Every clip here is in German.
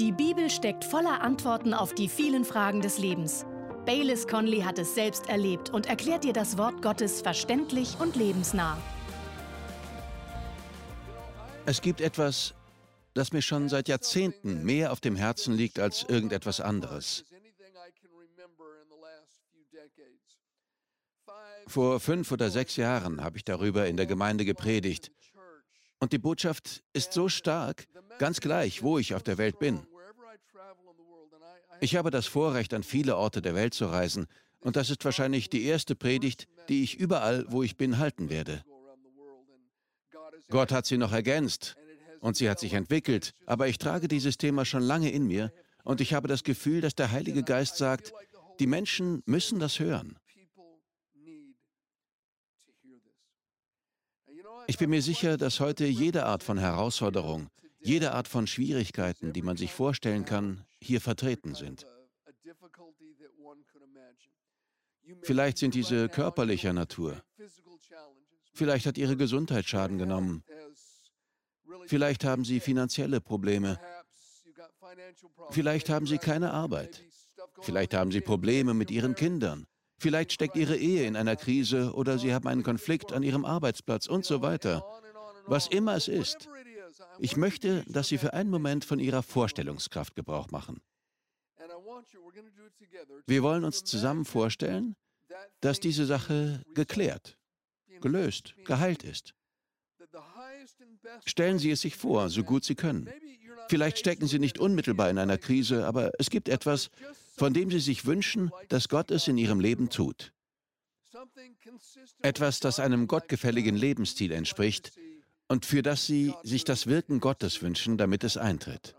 Die Bibel steckt voller Antworten auf die vielen Fragen des Lebens. Baylis Conley hat es selbst erlebt und erklärt dir das Wort Gottes verständlich und lebensnah. Es gibt etwas, das mir schon seit Jahrzehnten mehr auf dem Herzen liegt als irgendetwas anderes. Vor fünf oder sechs Jahren habe ich darüber in der Gemeinde gepredigt. Und die Botschaft ist so stark, ganz gleich, wo ich auf der Welt bin. Ich habe das Vorrecht, an viele Orte der Welt zu reisen, und das ist wahrscheinlich die erste Predigt, die ich überall, wo ich bin, halten werde. Gott hat sie noch ergänzt und sie hat sich entwickelt, aber ich trage dieses Thema schon lange in mir und ich habe das Gefühl, dass der Heilige Geist sagt, die Menschen müssen das hören. Ich bin mir sicher, dass heute jede Art von Herausforderung, jede Art von Schwierigkeiten, die man sich vorstellen kann, hier vertreten sind. Vielleicht sind diese körperlicher Natur. Vielleicht hat ihre Gesundheit Schaden genommen. Vielleicht haben sie finanzielle Probleme. Vielleicht haben sie keine Arbeit. Vielleicht haben sie Probleme mit ihren Kindern. Vielleicht steckt ihre Ehe in einer Krise oder sie haben einen Konflikt an ihrem Arbeitsplatz und so weiter. Was immer es ist. Ich möchte, dass Sie für einen Moment von Ihrer Vorstellungskraft Gebrauch machen. Wir wollen uns zusammen vorstellen, dass diese Sache geklärt, gelöst, geheilt ist. Stellen Sie es sich vor, so gut Sie können. Vielleicht stecken Sie nicht unmittelbar in einer Krise, aber es gibt etwas, von dem Sie sich wünschen, dass Gott es in Ihrem Leben tut. Etwas, das einem gottgefälligen Lebensstil entspricht und für das Sie sich das Wirken Gottes wünschen, damit es eintritt.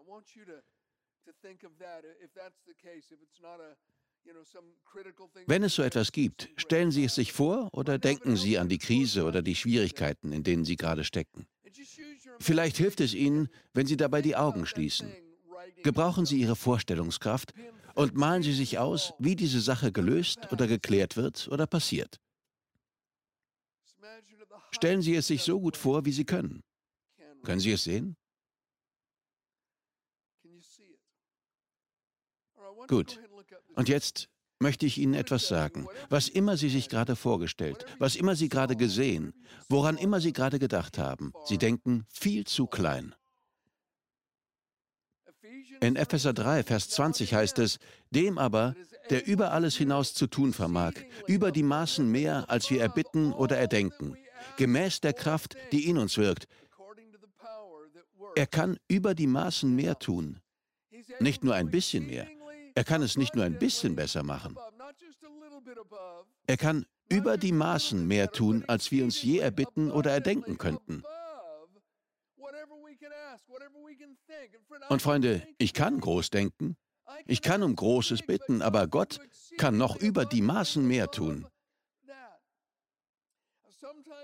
Wenn es so etwas gibt, stellen Sie es sich vor oder denken Sie an die Krise oder die Schwierigkeiten, in denen Sie gerade stecken. Vielleicht hilft es Ihnen, wenn Sie dabei die Augen schließen. Gebrauchen Sie Ihre Vorstellungskraft und malen Sie sich aus, wie diese Sache gelöst oder geklärt wird oder passiert. Stellen Sie es sich so gut vor, wie Sie können. Können Sie es sehen? Gut. Und jetzt möchte ich Ihnen etwas sagen. Was immer Sie sich gerade vorgestellt, was immer Sie gerade gesehen, woran immer Sie gerade gedacht haben, Sie denken viel zu klein. In Epheser 3, Vers 20 heißt es, dem aber, der über alles hinaus zu tun vermag, über die Maßen mehr, als wir erbitten oder erdenken, gemäß der Kraft, die in uns wirkt. Er kann über die Maßen mehr tun, nicht nur ein bisschen mehr. Er kann es nicht nur ein bisschen besser machen. Er kann über die Maßen mehr tun, als wir uns je erbitten oder erdenken könnten. Und Freunde, ich kann groß denken, ich kann um Großes bitten, aber Gott kann noch über die Maßen mehr tun.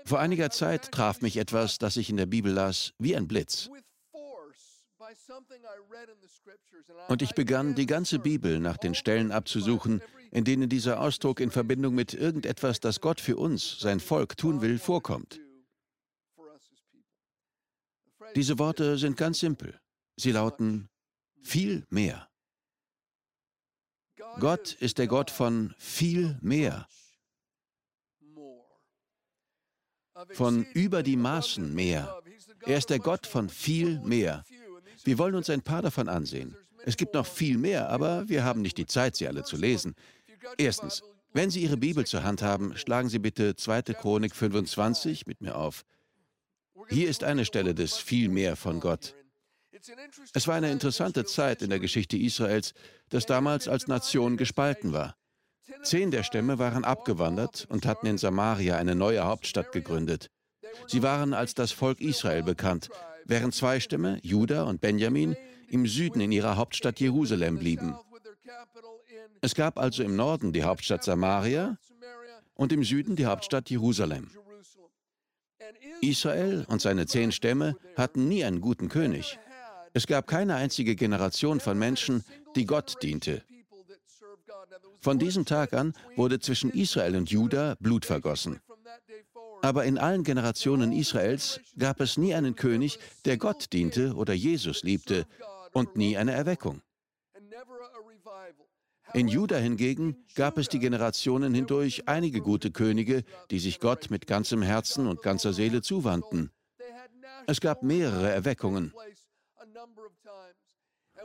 Vor einiger Zeit traf mich etwas, das ich in der Bibel las, wie ein Blitz. Und ich begann, die ganze Bibel nach den Stellen abzusuchen, in denen dieser Ausdruck in Verbindung mit irgendetwas, das Gott für uns, sein Volk, tun will, vorkommt. Diese Worte sind ganz simpel. Sie lauten viel mehr. Gott ist der Gott von viel mehr. Von über die Maßen mehr. Er ist der Gott von viel mehr. Wir wollen uns ein paar davon ansehen. Es gibt noch viel mehr, aber wir haben nicht die Zeit, sie alle zu lesen. Erstens, wenn Sie Ihre Bibel zur Hand haben, schlagen Sie bitte 2. Chronik 25 mit mir auf. Hier ist eine Stelle des viel mehr von Gott. Es war eine interessante Zeit in der Geschichte Israels, das damals als Nation gespalten war. Zehn der Stämme waren abgewandert und hatten in Samaria eine neue Hauptstadt gegründet. Sie waren als das Volk Israel bekannt, während zwei Stämme, Juda und Benjamin, im Süden in ihrer Hauptstadt Jerusalem blieben. Es gab also im Norden die Hauptstadt Samaria und im Süden die Hauptstadt Jerusalem. Israel und seine zehn Stämme hatten nie einen guten König. Es gab keine einzige Generation von Menschen, die Gott diente. Von diesem Tag an wurde zwischen Israel und Juda Blut vergossen. Aber in allen Generationen Israels gab es nie einen König, der Gott diente oder Jesus liebte, und nie eine Erweckung. In Juda hingegen gab es die Generationen hindurch einige gute Könige, die sich Gott mit ganzem Herzen und ganzer Seele zuwandten. Es gab mehrere Erweckungen.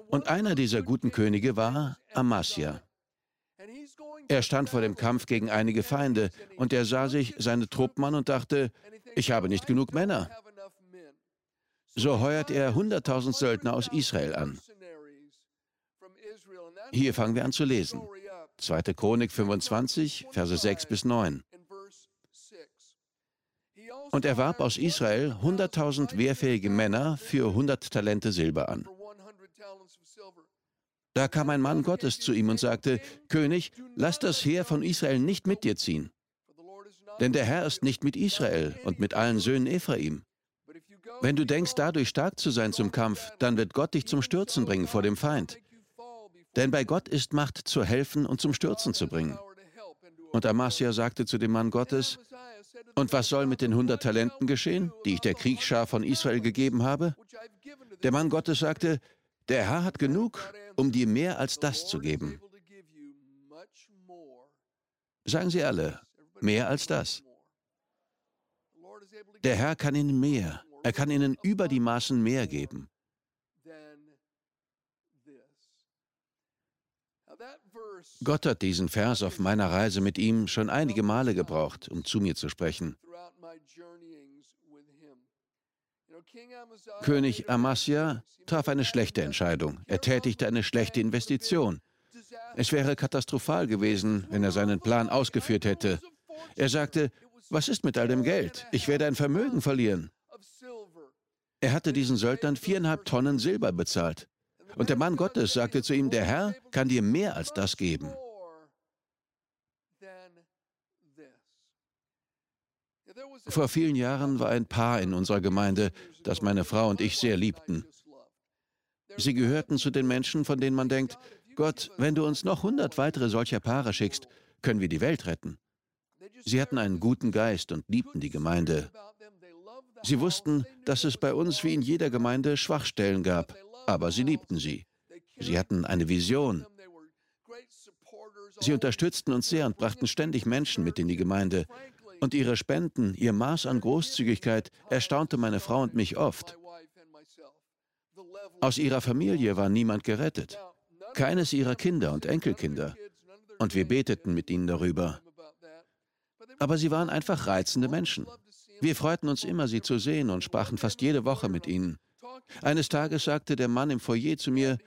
Und einer dieser guten Könige war Amasia. Er stand vor dem Kampf gegen einige Feinde und er sah sich seine Truppen an und dachte, ich habe nicht genug Männer. So heuert er 100.000 Söldner aus Israel an. Hier fangen wir an zu lesen. 2. Chronik 25, Verse 6 bis 9. Und er warb aus Israel 100.000 wehrfähige Männer für 100 Talente Silber an. Da kam ein Mann Gottes zu ihm und sagte, König, lass das Heer von Israel nicht mit dir ziehen. Denn der Herr ist nicht mit Israel und mit allen Söhnen Ephraim. Wenn du denkst, dadurch stark zu sein zum Kampf, dann wird Gott dich zum Stürzen bringen vor dem Feind. Denn bei Gott ist Macht zu helfen und zum Stürzen zu bringen. Und Amasia sagte zu dem Mann Gottes, und was soll mit den hundert Talenten geschehen, die ich der Kriegsschar von Israel gegeben habe? Der Mann Gottes sagte, der Herr hat genug, um dir mehr als das zu geben. Sagen Sie alle, mehr als das. Der Herr kann Ihnen mehr, er kann Ihnen über die Maßen mehr geben. Gott hat diesen Vers auf meiner Reise mit ihm schon einige Male gebraucht, um zu mir zu sprechen. König Amasia traf eine schlechte Entscheidung. Er tätigte eine schlechte Investition. Es wäre katastrophal gewesen, wenn er seinen Plan ausgeführt hätte. Er sagte, was ist mit all dem Geld? Ich werde ein Vermögen verlieren. Er hatte diesen Söldnern viereinhalb Tonnen Silber bezahlt. Und der Mann Gottes sagte zu ihm, der Herr kann dir mehr als das geben. Vor vielen Jahren war ein Paar in unserer Gemeinde, das meine Frau und ich sehr liebten. Sie gehörten zu den Menschen, von denen man denkt, Gott, wenn du uns noch hundert weitere solcher Paare schickst, können wir die Welt retten. Sie hatten einen guten Geist und liebten die Gemeinde. Sie wussten, dass es bei uns wie in jeder Gemeinde Schwachstellen gab, aber sie liebten sie. Sie hatten eine Vision. Sie unterstützten uns sehr und brachten ständig Menschen mit in die Gemeinde. Und ihre Spenden, ihr Maß an Großzügigkeit erstaunte meine Frau und mich oft. Aus ihrer Familie war niemand gerettet. Keines ihrer Kinder und Enkelkinder. Und wir beteten mit ihnen darüber. Aber sie waren einfach reizende Menschen. Wir freuten uns immer, sie zu sehen und sprachen fast jede Woche mit ihnen. Eines Tages sagte der Mann im Foyer zu mir,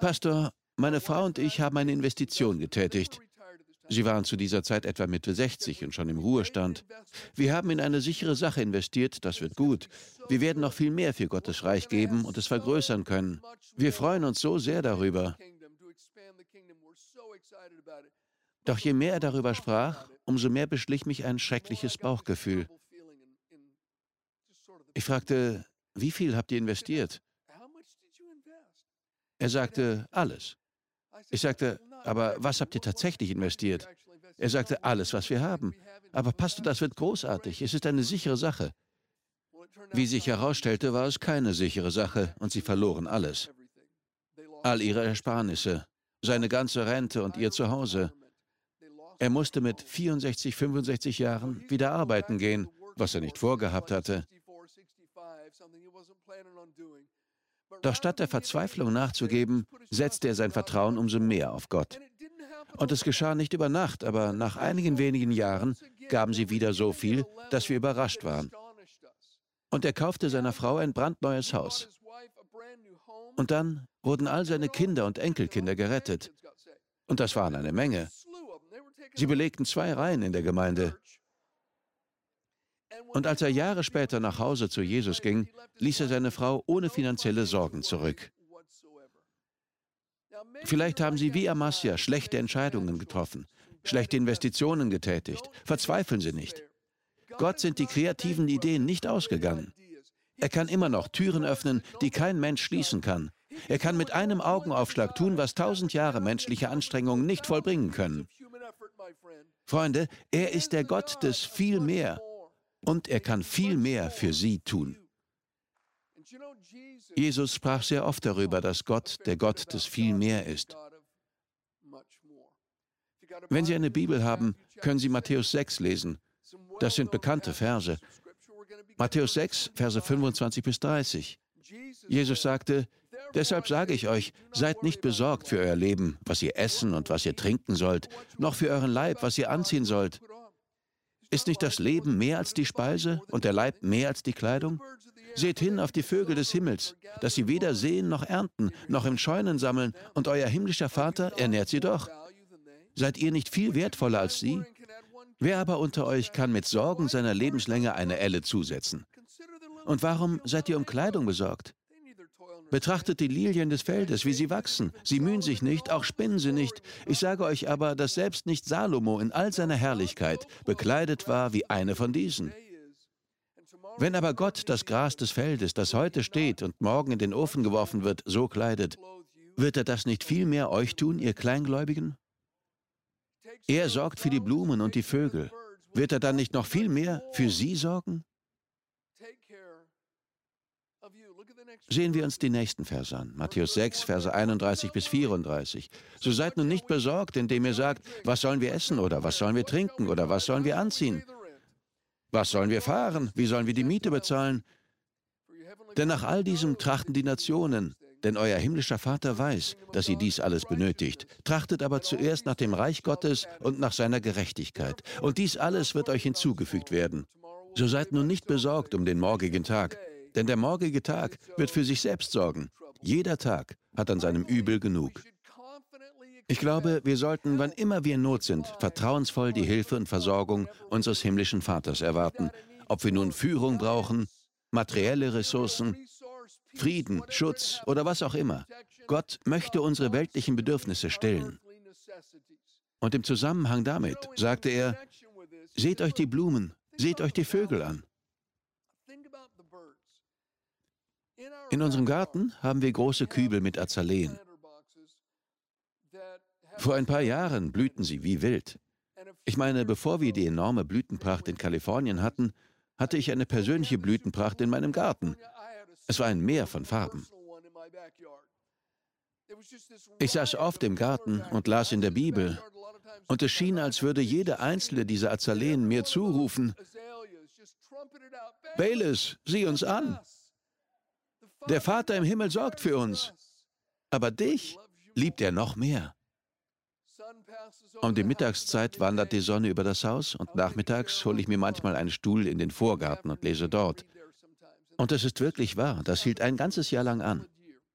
Pastor, meine Frau und ich haben eine Investition getätigt. Sie waren zu dieser Zeit etwa Mitte 60 und schon im Ruhestand. Wir haben in eine sichere Sache investiert, das wird gut. Wir werden noch viel mehr für Gottes Reich geben und es vergrößern können. Wir freuen uns so sehr darüber. Doch je mehr er darüber sprach, umso mehr beschlich mich ein schreckliches Bauchgefühl. Ich fragte, wie viel habt ihr investiert? Er sagte, alles. Ich sagte, aber was habt ihr tatsächlich investiert? Er sagte, alles, was wir haben. Aber Pastor, das wird großartig. Es ist eine sichere Sache. Wie sich herausstellte, war es keine sichere Sache und sie verloren alles. All ihre Ersparnisse, seine ganze Rente und ihr Zuhause. Er musste mit 64, 65 Jahren wieder arbeiten gehen, was er nicht vorgehabt hatte. Doch statt der Verzweiflung nachzugeben, setzte er sein Vertrauen umso mehr auf Gott. Und es geschah nicht über Nacht, aber nach einigen wenigen Jahren gaben sie wieder so viel, dass wir überrascht waren. Und er kaufte seiner Frau ein brandneues Haus. Und dann wurden all seine Kinder und Enkelkinder gerettet. Und das waren eine Menge. Sie belegten zwei Reihen in der Gemeinde. Und als er Jahre später nach Hause zu Jesus ging, ließ er seine Frau ohne finanzielle Sorgen zurück. Vielleicht haben Sie wie Amasia schlechte Entscheidungen getroffen, schlechte Investitionen getätigt. Verzweifeln Sie nicht. Gott sind die kreativen Ideen nicht ausgegangen. Er kann immer noch Türen öffnen, die kein Mensch schließen kann. Er kann mit einem Augenaufschlag tun, was tausend Jahre menschliche Anstrengungen nicht vollbringen können. Freunde, er ist der Gott des viel mehr und er kann viel mehr für sie tun. Jesus sprach sehr oft darüber, dass Gott der Gott des Vielmehr ist. Wenn Sie eine Bibel haben, können Sie Matthäus 6 lesen. Das sind bekannte Verse. Matthäus 6, Verse 25 bis 30. Jesus sagte, Deshalb sage ich euch, seid nicht besorgt für euer Leben, was ihr essen und was ihr trinken sollt, noch für euren Leib, was ihr anziehen sollt. Ist nicht das Leben mehr als die Speise und der Leib mehr als die Kleidung? Seht hin auf die Vögel des Himmels, dass sie weder sehen noch ernten, noch im Scheunen sammeln, und euer himmlischer Vater ernährt sie doch. Seid ihr nicht viel wertvoller als sie? Wer aber unter euch kann mit Sorgen seiner Lebenslänge eine Elle zusetzen? Und warum seid ihr um Kleidung besorgt? Betrachtet die Lilien des Feldes, wie sie wachsen. Sie mühen sich nicht, auch spinnen sie nicht. Ich sage euch aber, dass selbst nicht Salomo in all seiner Herrlichkeit bekleidet war wie eine von diesen. Wenn aber Gott das Gras des Feldes, das heute steht und morgen in den Ofen geworfen wird, so kleidet, wird er das nicht viel mehr euch tun, ihr Kleingläubigen? Er sorgt für die Blumen und die Vögel. Wird er dann nicht noch viel mehr für sie sorgen? Sehen wir uns die nächsten Verse an. Matthäus 6, Verse 31 bis 34. So seid nun nicht besorgt, indem ihr sagt, was sollen wir essen oder was sollen wir trinken oder was sollen wir anziehen? Was sollen wir fahren? Wie sollen wir die Miete bezahlen? Denn nach all diesem trachten die Nationen, denn euer himmlischer Vater weiß, dass ihr dies alles benötigt. Trachtet aber zuerst nach dem Reich Gottes und nach seiner Gerechtigkeit. Und dies alles wird euch hinzugefügt werden. So seid nun nicht besorgt um den morgigen Tag, denn der morgige Tag wird für sich selbst sorgen. Jeder Tag hat an seinem Übel genug. Ich glaube, wir sollten, wann immer wir in Not sind, vertrauensvoll die Hilfe und Versorgung unseres himmlischen Vaters erwarten, ob wir nun Führung brauchen, materielle Ressourcen, Frieden, Schutz oder was auch immer. Gott möchte unsere weltlichen Bedürfnisse stillen. Und im Zusammenhang damit sagte er, seht euch die Blumen, seht euch die Vögel an. In unserem Garten haben wir große Kübel mit Azaleen. Vor ein paar Jahren blühten sie wie wild. Ich meine, bevor wir die enorme Blütenpracht in Kalifornien hatten, hatte ich eine persönliche Blütenpracht in meinem Garten. Es war ein Meer von Farben. Ich saß oft im Garten und las in der Bibel, und es schien, als würde jede einzelne dieser Azaleen mir zurufen, Bayless, sieh uns an. Der Vater im Himmel sorgt für uns, aber dich liebt er noch mehr. Um die Mittagszeit wandert die Sonne über das Haus und nachmittags hole ich mir manchmal einen Stuhl in den Vorgarten und lese dort. Und es ist wirklich wahr, das hielt ein ganzes Jahr lang an.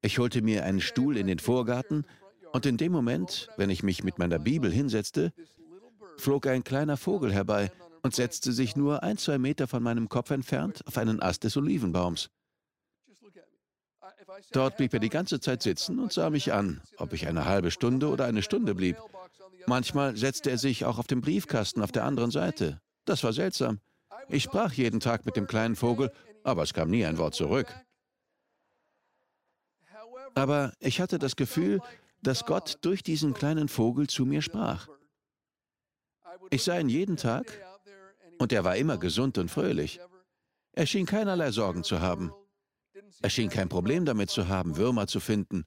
Ich holte mir einen Stuhl in den Vorgarten und in dem Moment, wenn ich mich mit meiner Bibel hinsetzte, flog ein kleiner Vogel herbei und setzte sich nur ein, zwei Meter von meinem Kopf entfernt auf einen Ast des Olivenbaums. Dort blieb er die ganze Zeit sitzen und sah mich an, ob ich eine halbe Stunde oder eine Stunde blieb. Manchmal setzte er sich auch auf den Briefkasten auf der anderen Seite. Das war seltsam. Ich sprach jeden Tag mit dem kleinen Vogel, aber es kam nie ein Wort zurück. Aber ich hatte das Gefühl, dass Gott durch diesen kleinen Vogel zu mir sprach. Ich sah ihn jeden Tag und er war immer gesund und fröhlich. Er schien keinerlei Sorgen zu haben. Er schien kein Problem damit zu haben, Würmer zu finden.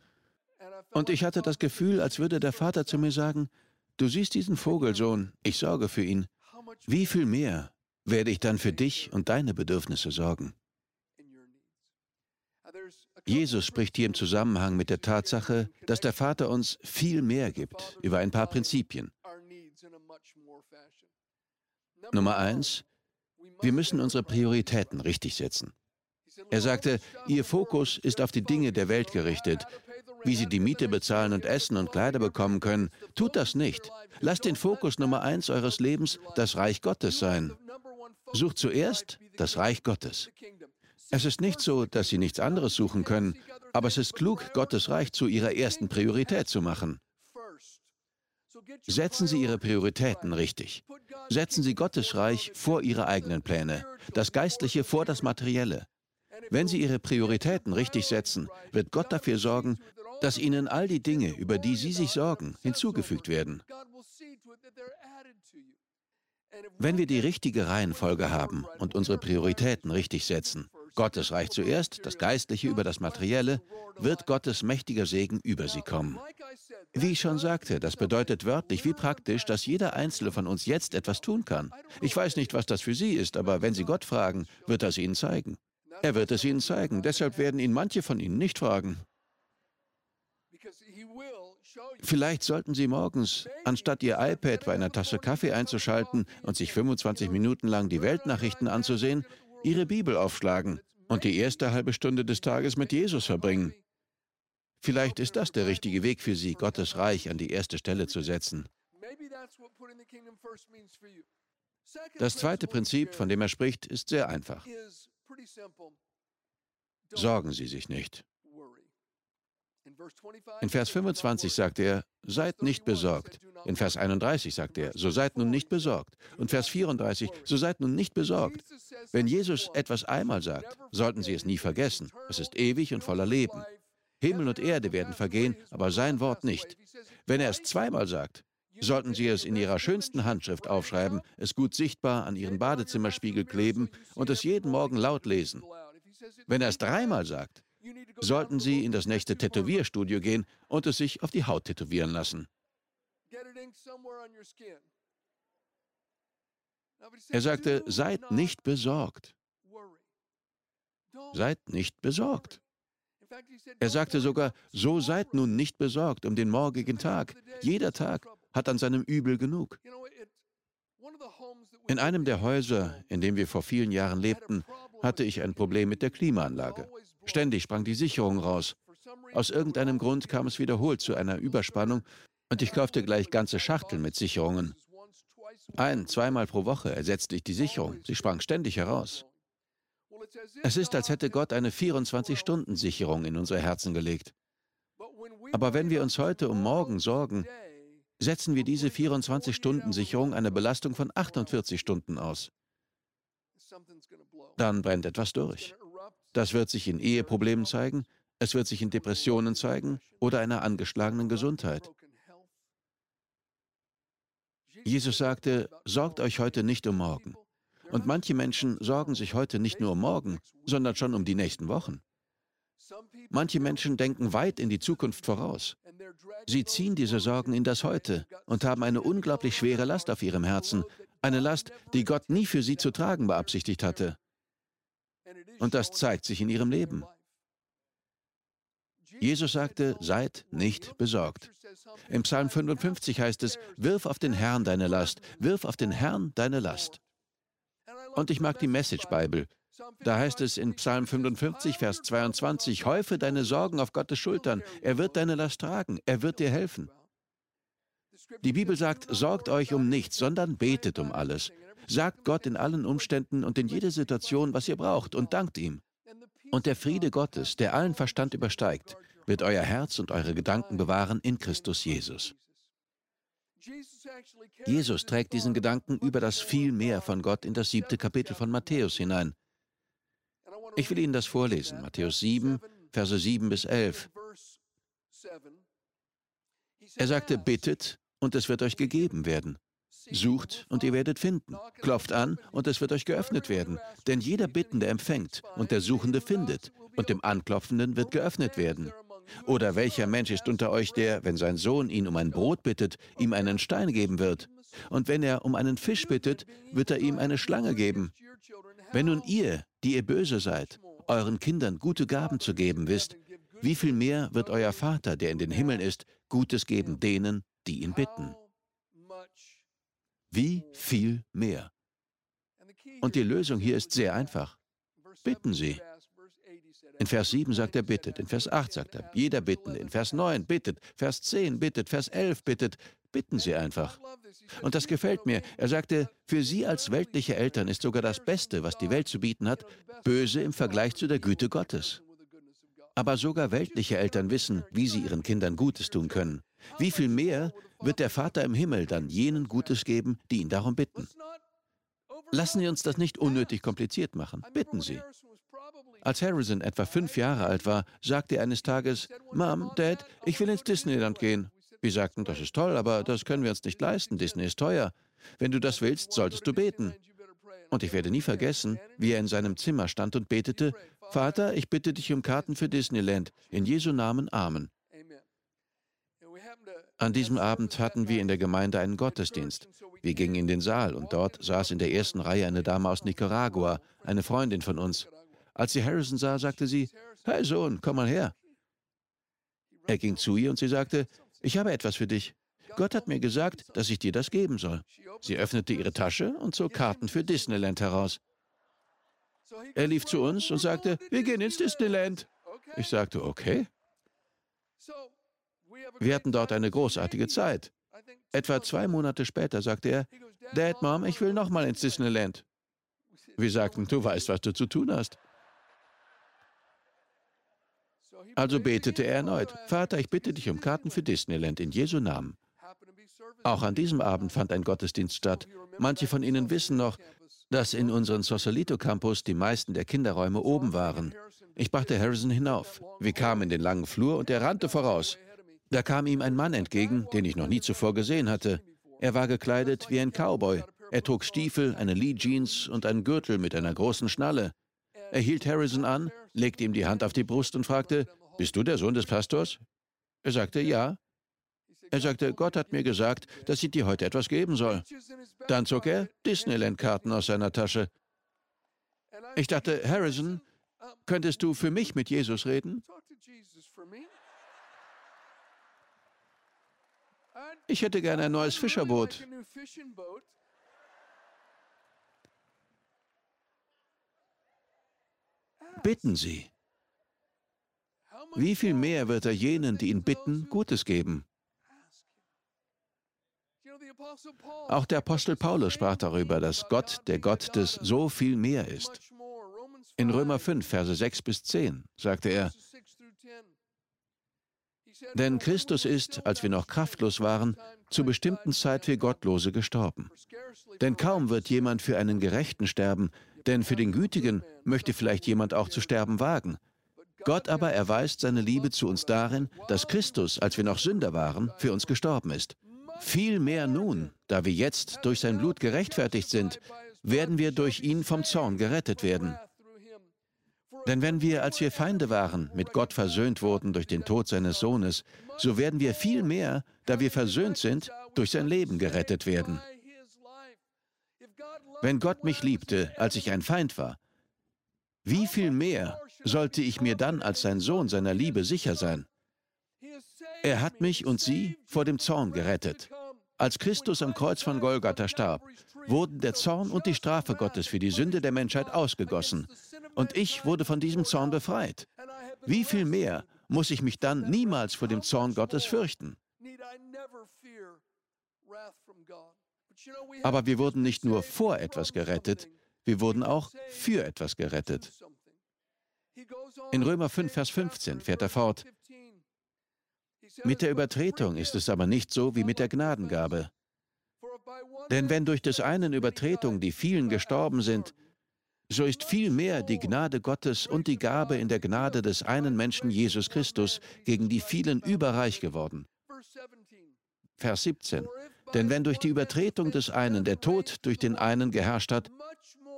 Und ich hatte das Gefühl, als würde der Vater zu mir sagen, du siehst diesen Vogelsohn, ich sorge für ihn. Wie viel mehr werde ich dann für dich und deine Bedürfnisse sorgen? Jesus spricht hier im Zusammenhang mit der Tatsache, dass der Vater uns viel mehr gibt, über ein paar Prinzipien. Nummer eins, wir müssen unsere Prioritäten richtig setzen. Er sagte, Ihr Fokus ist auf die Dinge der Welt gerichtet. Wie Sie die Miete bezahlen und Essen und Kleider bekommen können, tut das nicht. Lasst den Fokus Nummer eins eures Lebens das Reich Gottes sein. Sucht zuerst das Reich Gottes. Es ist nicht so, dass Sie nichts anderes suchen können, aber es ist klug, Gottes Reich zu Ihrer ersten Priorität zu machen. Setzen Sie Ihre Prioritäten richtig. Setzen Sie Gottes Reich vor Ihre eigenen Pläne, das Geistliche vor das Materielle. Wenn Sie Ihre Prioritäten richtig setzen, wird Gott dafür sorgen, dass Ihnen all die Dinge, über die Sie sich sorgen, hinzugefügt werden. Wenn wir die richtige Reihenfolge haben und unsere Prioritäten richtig setzen, Gottes Reich zuerst, das Geistliche über das Materielle, wird Gottes mächtiger Segen über sie kommen. Wie ich schon sagte, das bedeutet wörtlich wie praktisch, dass jeder Einzelne von uns jetzt etwas tun kann. Ich weiß nicht, was das für Sie ist, aber wenn Sie Gott fragen, wird er es Ihnen zeigen. Er wird es Ihnen zeigen, deshalb werden ihn manche von Ihnen nicht fragen. Vielleicht sollten Sie morgens, anstatt Ihr iPad bei einer Tasse Kaffee einzuschalten und sich 25 Minuten lang die Weltnachrichten anzusehen, Ihre Bibel aufschlagen und die erste halbe Stunde des Tages mit Jesus verbringen. Vielleicht ist das der richtige Weg für Sie, Gottes Reich an die erste Stelle zu setzen. Das zweite Prinzip, von dem er spricht, ist sehr einfach. Sorgen Sie sich nicht. In Vers 25 sagt er, seid nicht besorgt. In Vers 31 sagt er, so seid nun nicht besorgt. Und Vers 34, so seid nun nicht besorgt. Wenn Jesus etwas einmal sagt, sollten Sie es nie vergessen. Es ist ewig und voller Leben. Himmel und Erde werden vergehen, aber sein Wort nicht. Wenn er es zweimal sagt, sollten Sie es in Ihrer schönsten Handschrift aufschreiben, es gut sichtbar an Ihren Badezimmerspiegel kleben und es jeden Morgen laut lesen. Wenn er es dreimal sagt, sollten Sie in das nächste Tätowierstudio gehen und es sich auf die Haut tätowieren lassen. Er sagte, seid nicht besorgt. Seid nicht besorgt. Er sagte sogar, so seid nun nicht besorgt um den morgigen Tag. Jeder Tag hat an seinem Übel genug. In einem der Häuser, in dem wir vor vielen Jahren lebten, hatte ich ein Problem mit der Klimaanlage. Ständig sprang die Sicherung raus. Aus irgendeinem Grund kam es wiederholt zu einer Überspannung und ich kaufte gleich ganze Schachteln mit Sicherungen. Ein-, zweimal pro Woche ersetzte ich die Sicherung. Sie sprang ständig heraus. Es ist, als hätte Gott eine 24-Stunden-Sicherung in unsere Herzen gelegt. Aber wenn wir uns heute um morgen sorgen, setzen wir diese 24-Stunden-Sicherung eine Belastung von 48 Stunden aus. Dann brennt etwas durch. Das wird sich in Eheproblemen zeigen, es wird sich in Depressionen zeigen oder einer angeschlagenen Gesundheit. Jesus sagte, sorgt euch heute nicht um morgen. Und manche Menschen sorgen sich heute nicht nur um morgen, sondern schon um die nächsten Wochen. Manche Menschen denken weit in die Zukunft voraus. Sie ziehen diese Sorgen in das Heute und haben eine unglaublich schwere Last auf ihrem Herzen, eine Last, die Gott nie für sie zu tragen beabsichtigt hatte. Und das zeigt sich in ihrem Leben. Jesus sagte, seid nicht besorgt. Im Psalm 55 heißt es, wirf auf den Herrn deine Last, wirf auf den Herrn deine Last. Und ich mag die Message Bible. Da heißt es in Psalm 55, Vers 22, häufe deine Sorgen auf Gottes Schultern, er wird deine Last tragen, er wird dir helfen. Die Bibel sagt, sorgt euch um nichts, sondern betet um alles. Sagt Gott in allen Umständen und in jeder Situation, was ihr braucht, und dankt ihm. Und der Friede Gottes, der allen Verstand übersteigt, wird euer Herz und eure Gedanken bewahren in Christus Jesus. Jesus trägt diesen Gedanken über das Vielmehr von Gott in das siebte Kapitel von Matthäus hinein. Ich will Ihnen das vorlesen, Matthäus 7, Verse 7 bis 11. Er sagte, bittet und es wird euch gegeben werden. Sucht und ihr werdet finden. Klopft an und es wird euch geöffnet werden. Denn jeder Bittende empfängt und der Suchende findet und dem Anklopfenden wird geöffnet werden. Oder welcher Mensch ist unter euch, der, wenn sein Sohn ihn um ein Brot bittet, ihm einen Stein geben wird? Und wenn er um einen Fisch bittet, wird er ihm eine Schlange geben. Wenn nun ihr, die ihr böse seid, euren Kindern gute Gaben zu geben wisst, wie viel mehr wird euer Vater, der in den Himmeln ist, Gutes geben denen, die ihn bitten? Wie viel mehr? Und die Lösung hier ist sehr einfach. Bitten Sie. In Vers 7 sagt er bittet, in Vers 8 sagt er jeder Bittende, in Vers 9 bittet, Vers 10 bittet, Vers 11 bittet. Bitten Sie einfach. Und das gefällt mir. Er sagte, für Sie als weltliche Eltern ist sogar das Beste, was die Welt zu bieten hat, böse im Vergleich zu der Güte Gottes. Aber sogar weltliche Eltern wissen, wie sie ihren Kindern Gutes tun können. Wie viel mehr wird der Vater im Himmel dann jenen Gutes geben, die ihn darum bitten? Lassen Sie uns das nicht unnötig kompliziert machen. Bitten Sie. Als Harrison etwa fünf Jahre alt war, sagte er eines Tages, Mom, Dad, ich will ins Disneyland gehen. Wir sagten, das ist toll, aber das können wir uns nicht leisten. Disney ist teuer. Wenn du das willst, solltest du beten. Und ich werde nie vergessen, wie er in seinem Zimmer stand und betete, Vater, ich bitte dich um Karten für Disneyland. In Jesu Namen Amen. An diesem Abend hatten wir in der Gemeinde einen Gottesdienst. Wir gingen in den Saal und dort saß in der ersten Reihe eine Dame aus Nicaragua, eine Freundin von uns. Als sie Harrison sah, sagte sie, Hey Sohn, komm mal her. Er ging zu ihr und sie sagte, ich habe etwas für dich. Gott hat mir gesagt, dass ich dir das geben soll. Sie öffnete ihre Tasche und zog Karten für Disneyland heraus. Er lief zu uns und sagte, wir gehen ins Disneyland. Ich sagte, okay. Wir hatten dort eine großartige Zeit. Etwa zwei Monate später sagte er, Dad, Mom, ich will nochmal ins Disneyland. Wir sagten, du weißt, was du zu tun hast. Also betete er erneut, Vater, ich bitte dich um Karten für Disneyland in Jesu Namen. Auch an diesem Abend fand ein Gottesdienst statt. Manche von Ihnen wissen noch, dass in unserem Sausalito Campus die meisten der Kinderräume oben waren. Ich brachte Harrison hinauf. Wir kamen in den langen Flur und er rannte voraus. Da kam ihm ein Mann entgegen, den ich noch nie zuvor gesehen hatte. Er war gekleidet wie ein Cowboy. Er trug Stiefel, eine Lee Jeans und einen Gürtel mit einer großen Schnalle. Er hielt Harrison an, legte ihm die Hand auf die Brust und fragte, Bist du der Sohn des Pastors? Er sagte, ja. Er sagte, Gott hat mir gesagt, dass ich dir heute etwas geben soll. Dann zog er Disneyland-Karten aus seiner Tasche. Ich dachte, Harrison, könntest du für mich mit Jesus reden? Ich hätte gerne ein neues Fischerboot. Bitten Sie. Wie viel mehr wird er jenen, die ihn bitten, Gutes geben? Auch der Apostel Paulus sprach darüber, dass Gott der Gott des so viel mehr ist. In Römer 5, Verse 6 bis 10 sagte er, denn Christus ist, als wir noch kraftlos waren, zur bestimmten Zeit für Gottlose gestorben. Denn kaum wird jemand für einen Gerechten sterben, denn für den Gütigen möchte vielleicht jemand auch zu sterben wagen. Gott aber erweist seine Liebe zu uns darin, dass Christus, als wir noch Sünder waren, für uns gestorben ist. Viel mehr nun, da wir jetzt durch sein Blut gerechtfertigt sind, werden wir durch ihn vom Zorn gerettet werden. Denn wenn wir, als wir Feinde waren, mit Gott versöhnt wurden durch den Tod seines Sohnes, so werden wir viel mehr, da wir versöhnt sind, durch sein Leben gerettet werden. Wenn Gott mich liebte, als ich ein Feind war, wie viel mehr sollte ich mir dann als sein Sohn seiner Liebe sicher sein? Er hat mich und sie vor dem Zorn gerettet. Als Christus am Kreuz von Golgatha starb, wurden der Zorn und die Strafe Gottes für die Sünde der Menschheit ausgegossen. Und ich wurde von diesem Zorn befreit. Wie viel mehr muss ich mich dann niemals vor dem Zorn Gottes fürchten? Aber wir wurden nicht nur vor etwas gerettet, wir wurden auch für etwas gerettet. In Römer 5, Vers 15 fährt er fort, mit der Übertretung ist es aber nicht so wie mit der Gnadengabe. Denn wenn durch des einen Übertretung die vielen gestorben sind, so ist vielmehr die Gnade Gottes und die Gabe in der Gnade des einen Menschen Jesus Christus gegen die vielen überreich geworden. Vers 17. Denn wenn durch die Übertretung des einen der Tod durch den einen geherrscht hat,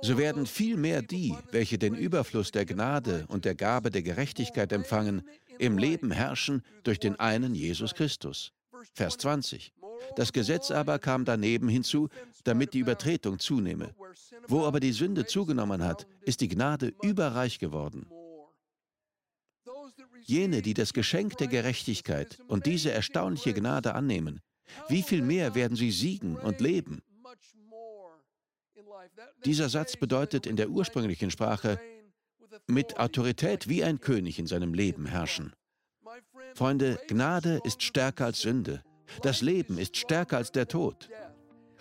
so werden vielmehr die, welche den Überfluss der Gnade und der Gabe der Gerechtigkeit empfangen, im Leben herrschen durch den einen Jesus Christus. Vers 20. Das Gesetz aber kam daneben hinzu, damit die Übertretung zunehme. Wo aber die Sünde zugenommen hat, ist die Gnade überreich geworden. Jene, die das Geschenk der Gerechtigkeit und diese erstaunliche Gnade annehmen, wie viel mehr werden sie siegen und leben? Dieser Satz bedeutet in der ursprünglichen Sprache, mit Autorität wie ein König in seinem Leben herrschen. Freunde, Gnade ist stärker als Sünde. Das Leben ist stärker als der Tod.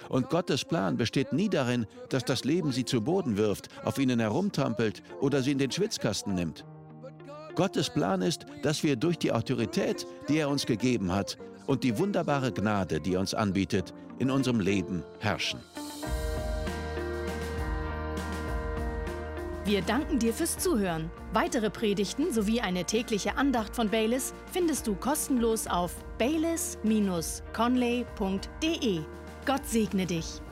Und Gottes Plan besteht nie darin, dass das Leben sie zu Boden wirft, auf ihnen herumtrampelt oder sie in den Schwitzkasten nimmt. Gottes Plan ist, dass wir durch die Autorität, die er uns gegeben hat, und die wunderbare Gnade, die er uns anbietet, in unserem Leben herrschen. Wir danken dir fürs Zuhören. Weitere Predigten sowie eine tägliche Andacht von Baylis findest du kostenlos auf baylis-conley.de. Gott segne dich.